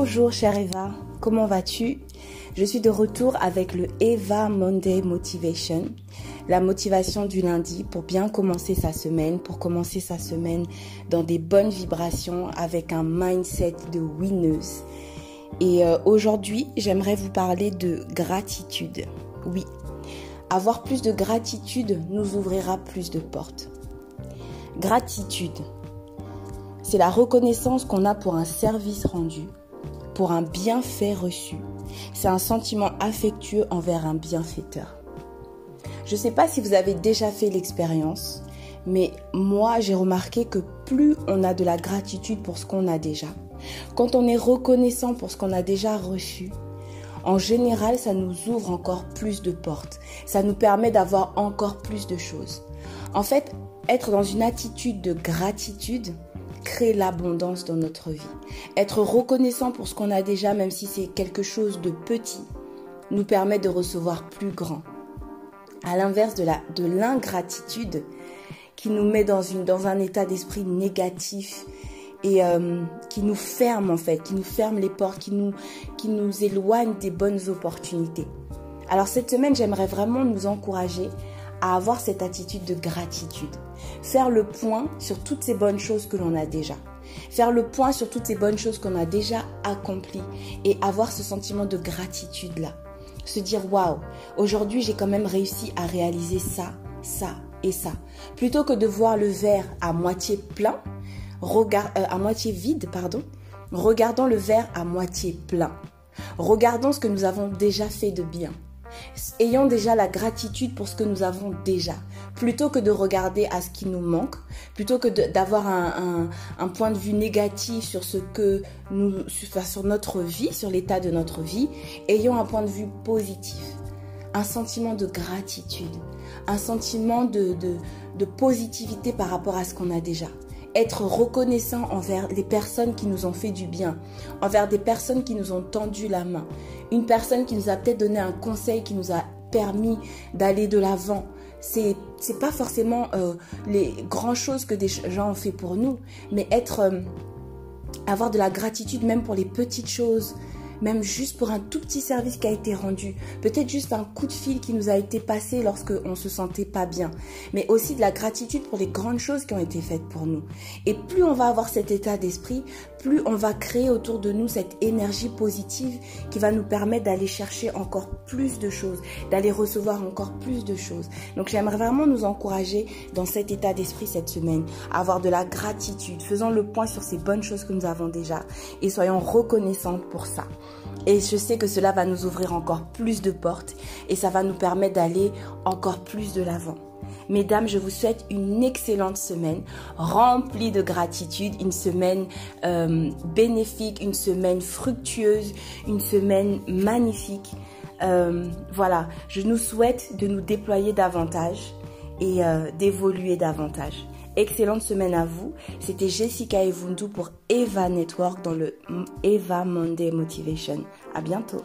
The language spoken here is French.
Bonjour chère Eva, comment vas-tu? Je suis de retour avec le Eva Monday Motivation, la motivation du lundi pour bien commencer sa semaine, pour commencer sa semaine dans des bonnes vibrations avec un mindset de winneuse. Et euh, aujourd'hui, j'aimerais vous parler de gratitude. Oui, avoir plus de gratitude nous ouvrira plus de portes. Gratitude, c'est la reconnaissance qu'on a pour un service rendu, pour un bienfait reçu. C'est un sentiment affectueux envers un bienfaiteur. Je ne sais pas si vous avez déjà fait l'expérience, mais moi j'ai remarqué que plus on a de la gratitude pour ce qu'on a déjà, quand on est reconnaissant pour ce qu'on a déjà reçu, en général, ça nous ouvre encore plus de portes. Ça nous permet d'avoir encore plus de choses. En fait, être dans une attitude de gratitude crée l'abondance dans notre vie. Être reconnaissant pour ce qu'on a déjà, même si c'est quelque chose de petit, nous permet de recevoir plus grand. À l'inverse de la de l'ingratitude qui nous met dans une dans un état d'esprit négatif et euh, qui nous ferme en fait, qui nous ferme les portes, qui nous, qui nous éloigne des bonnes opportunités. Alors cette semaine, j'aimerais vraiment nous encourager à avoir cette attitude de gratitude. Faire le point sur toutes ces bonnes choses que l'on a déjà. Faire le point sur toutes ces bonnes choses qu'on a déjà accomplies et avoir ce sentiment de gratitude là. Se dire waouh, aujourd'hui j'ai quand même réussi à réaliser ça, ça et ça. Plutôt que de voir le verre à moitié plein, euh, à moitié vide, pardon, regardons le verre à moitié plein. Regardons ce que nous avons déjà fait de bien. Ayons déjà la gratitude pour ce que nous avons déjà, plutôt que de regarder à ce qui nous manque, plutôt que d'avoir un, point de vue négatif sur ce que nous, sur notre vie, sur l'état de notre vie, ayons un point de vue positif, un sentiment de gratitude, un sentiment de positivité par rapport à ce qu'on a déjà être reconnaissant envers les personnes qui nous ont fait du bien, envers des personnes qui nous ont tendu la main, une personne qui nous a peut-être donné un conseil qui nous a permis d'aller de l'avant. C'est c'est pas forcément euh, les grandes choses que des gens ont fait pour nous, mais être euh, avoir de la gratitude même pour les petites choses, même juste pour un tout petit service qui a été rendu, peut-être juste un coup de fil qui nous a été passé lorsque on se sentait pas bien, mais aussi de la gratitude pour les grandes choses qui ont été faites pour nous. Et plus on va avoir cet état d'esprit, plus on va créer autour de nous cette énergie positive qui va nous permettre d'aller chercher encore plus de choses, d'aller recevoir encore plus de choses. Donc j'aimerais vraiment nous encourager dans cet état d'esprit cette semaine, à avoir de la gratitude, faisons le point sur ces bonnes choses que nous avons déjà et soyons reconnaissantes pour ça. Et je sais que cela va nous ouvrir encore plus de portes et ça va nous permettre d'aller encore plus de l'avant. Mesdames, je vous souhaite une excellente semaine remplie de gratitude, une semaine euh, bénéfique, une semaine fructueuse, une semaine magnifique. Euh, voilà, je nous souhaite de nous déployer davantage et euh, d'évoluer davantage. Excellente semaine à vous. C'était Jessica Evundu pour Eva Network dans le Eva Monday Motivation. À bientôt.